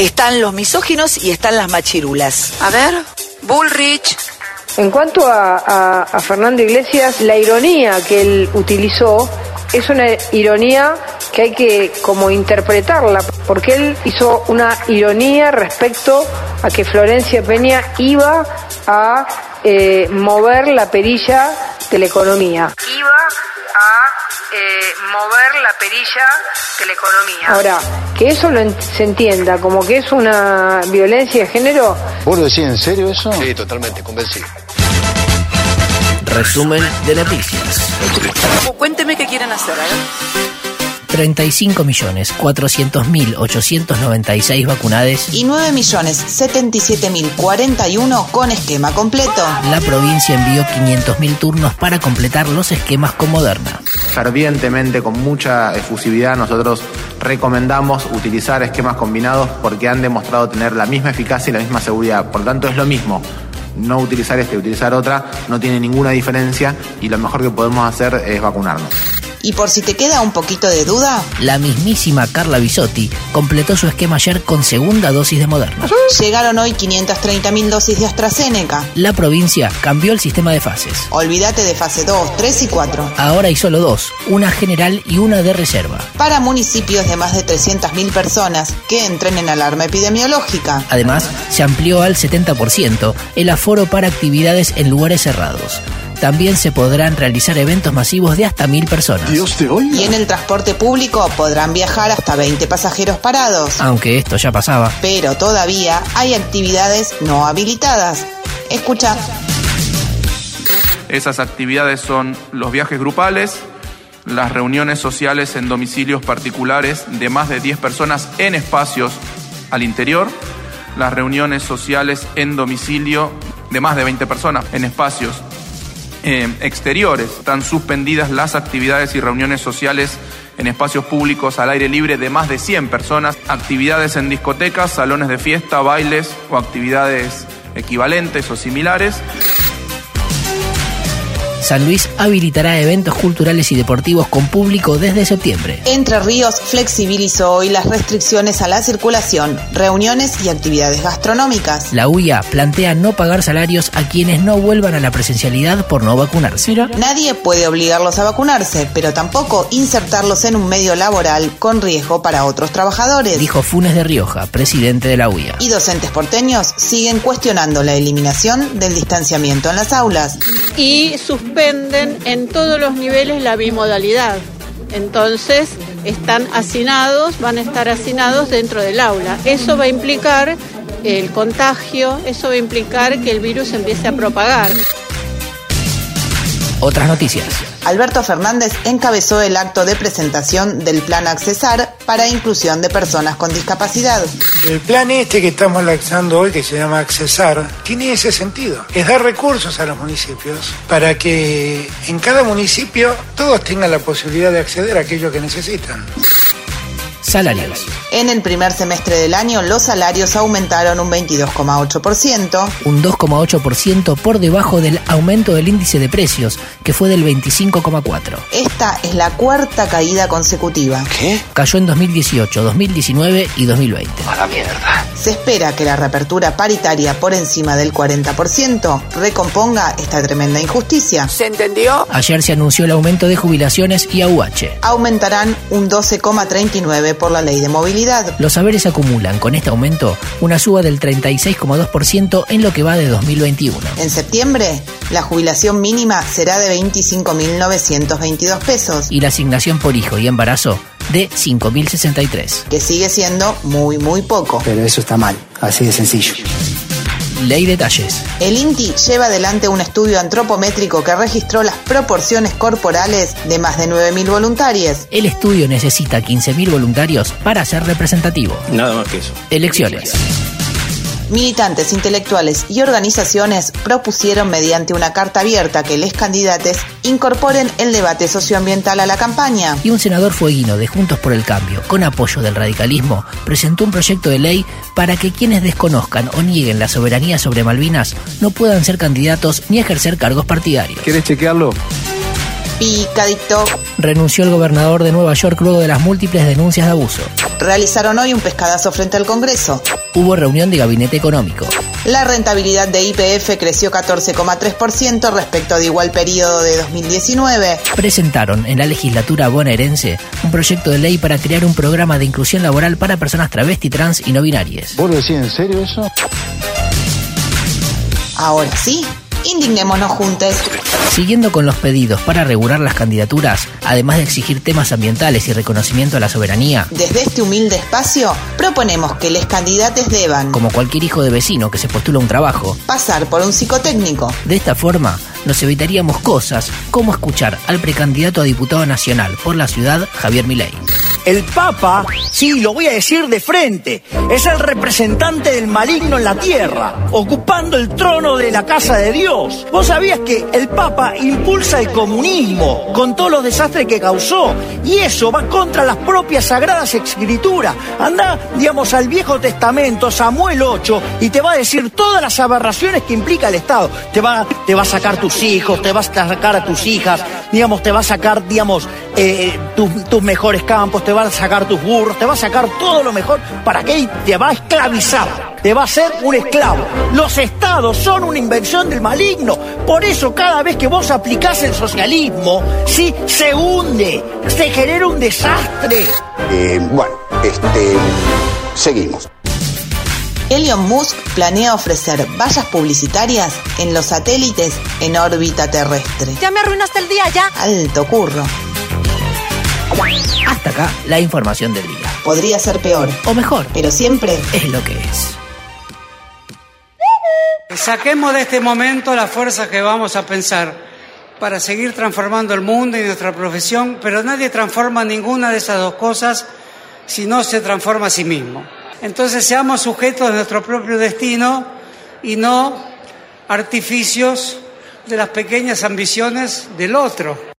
Están los misóginos y están las machirulas. A ver, Bullrich. En cuanto a, a, Fernando Iglesias, la ironía que él utilizó es una ironía que hay que como interpretarla, porque él hizo una ironía respecto a que Florencia Peña iba a eh, mover la perilla de la economía. Iba a eh, mover la perilla de la economía. Ahora, que eso lo se entienda como que es una violencia de género. ¿Vos lo decís en serio eso? Sí, totalmente, convencido. Resumen de noticias. Cuénteme qué quieren hacer, ¿eh? 35.400.896 vacunades y 9.077.041 con esquema completo. La provincia envió 500.000 turnos para completar los esquemas con Moderna. Fervientemente, con mucha efusividad, nosotros recomendamos utilizar esquemas combinados porque han demostrado tener la misma eficacia y la misma seguridad. Por lo tanto, es lo mismo no utilizar este, utilizar otra, no tiene ninguna diferencia y lo mejor que podemos hacer es vacunarnos. Y por si te queda un poquito de duda, la mismísima Carla Bisotti completó su esquema ayer con segunda dosis de Moderna. Llegaron hoy 530.000 dosis de AstraZeneca. La provincia cambió el sistema de fases. Olvídate de fase 2, 3 y 4. Ahora hay solo dos, una general y una de reserva. Para municipios de más de 300.000 personas que entren en alarma epidemiológica. Además, se amplió al 70% el aforo para actividades en lugares cerrados. También se podrán realizar eventos masivos de hasta mil personas. Y en el transporte público podrán viajar hasta 20 pasajeros parados. Aunque esto ya pasaba. Pero todavía hay actividades no habilitadas. Escucha. Esas actividades son los viajes grupales, las reuniones sociales en domicilios particulares de más de 10 personas en espacios al interior, las reuniones sociales en domicilio de más de 20 personas en espacios eh, exteriores. Están suspendidas las actividades y reuniones sociales en espacios públicos al aire libre de más de 100 personas, actividades en discotecas, salones de fiesta, bailes o actividades equivalentes o similares. San Luis habilitará eventos culturales y deportivos con público desde septiembre. Entre Ríos flexibilizó hoy las restricciones a la circulación, reuniones y actividades gastronómicas. La UIA plantea no pagar salarios a quienes no vuelvan a la presencialidad por no vacunarse. Nadie puede obligarlos a vacunarse, pero tampoco insertarlos en un medio laboral con riesgo para otros trabajadores. Dijo Funes de Rioja, presidente de la UIA. Y docentes porteños siguen cuestionando la eliminación del distanciamiento en las aulas. Y suspenden en todos los niveles la bimodalidad. Entonces, están hacinados, van a estar hacinados dentro del aula. Eso va a implicar el contagio, eso va a implicar que el virus empiece a propagar. Otras noticias. Alberto Fernández encabezó el acto de presentación del Plan Accesar para inclusión de personas con discapacidad. El plan este que estamos lanzando hoy, que se llama Accesar, tiene ese sentido. Es dar recursos a los municipios para que en cada municipio todos tengan la posibilidad de acceder a aquello que necesitan. Salarios. En el primer semestre del año los salarios aumentaron un 22,8%. Un 2,8% por debajo del aumento del índice de precios, que fue del 25,4%. Esta es la cuarta caída consecutiva. ¿Qué? Cayó en 2018, 2019 y 2020. A la mierda. Se espera que la reapertura paritaria por encima del 40% recomponga esta tremenda injusticia. ¿Se entendió? Ayer se anunció el aumento de jubilaciones y AUH. Aumentarán un 12,39% por la ley de movilidad. Los saberes acumulan con este aumento una suba del 36,2% en lo que va de 2021. En septiembre, la jubilación mínima será de 25.922 pesos. Y la asignación por hijo y embarazo de 5.063. Que sigue siendo muy, muy poco. Pero eso está mal, así de sencillo. Ley detalles. El INTI lleva adelante un estudio antropométrico que registró las proporciones corporales de más de 9.000 voluntarios. El estudio necesita 15.000 voluntarios para ser representativo. Nada más que eso. Elecciones. Militantes, intelectuales y organizaciones propusieron mediante una carta abierta que les candidates incorporen el debate socioambiental a la campaña. Y un senador fueguino de Juntos por el Cambio, con apoyo del radicalismo, presentó un proyecto de ley para que quienes desconozcan o nieguen la soberanía sobre Malvinas no puedan ser candidatos ni ejercer cargos partidarios. ¿Quieres chequearlo? Picadito. Renunció el gobernador de Nueva York luego de las múltiples denuncias de abuso. Realizaron hoy un pescadazo frente al Congreso. Hubo reunión de gabinete económico. La rentabilidad de IPF creció 14,3% respecto de igual periodo de 2019. Presentaron en la legislatura bonaerense un proyecto de ley para crear un programa de inclusión laboral para personas travesti, trans y no binarias. ¿Vos lo decís en serio eso? Ahora sí, indignémonos juntos. Siguiendo con los pedidos para regular las candidaturas, además de exigir temas ambientales y reconocimiento a la soberanía, Desde este humilde espacio proponemos que los candidatos deban como cualquier hijo de vecino que se postula a un trabajo, pasar por un psicotécnico, de esta forma nos evitaríamos cosas como escuchar al precandidato a diputado nacional por la ciudad, Javier Milei. El Papa, sí, lo voy a decir de frente, es el representante del maligno en la tierra, ocupando el trono de la casa de Dios. ¿Vos sabías que el Papa impulsa el comunismo con todos los desastres que causó? Y eso va contra las propias sagradas escrituras. Anda, digamos, al Viejo Testamento, Samuel 8, y te va a decir todas las aberraciones que implica el Estado. Te va, te va a sacar tus hijos, te va a sacar a tus hijas, digamos, te va a sacar, digamos, eh, tus, tus mejores campos, te va a sacar tus burros, te va a sacar todo lo mejor para que te va a esclavizar, te va a hacer un esclavo. Los estados son una invención del maligno, por eso cada vez que vos aplicás el socialismo, sí, se hunde, se genera un desastre. Eh, bueno, este, seguimos. Elon Musk planea ofrecer vallas publicitarias en los satélites en órbita terrestre. Ya me arruinaste el día, ya. Alto curro. Hasta acá la información del día. Podría ser peor. O mejor. Pero siempre es lo que es. Saquemos de este momento la fuerza que vamos a pensar para seguir transformando el mundo y nuestra profesión, pero nadie transforma ninguna de esas dos cosas si no se transforma a sí mismo. Entonces seamos sujetos de nuestro propio destino y no artificios de las pequeñas ambiciones del otro.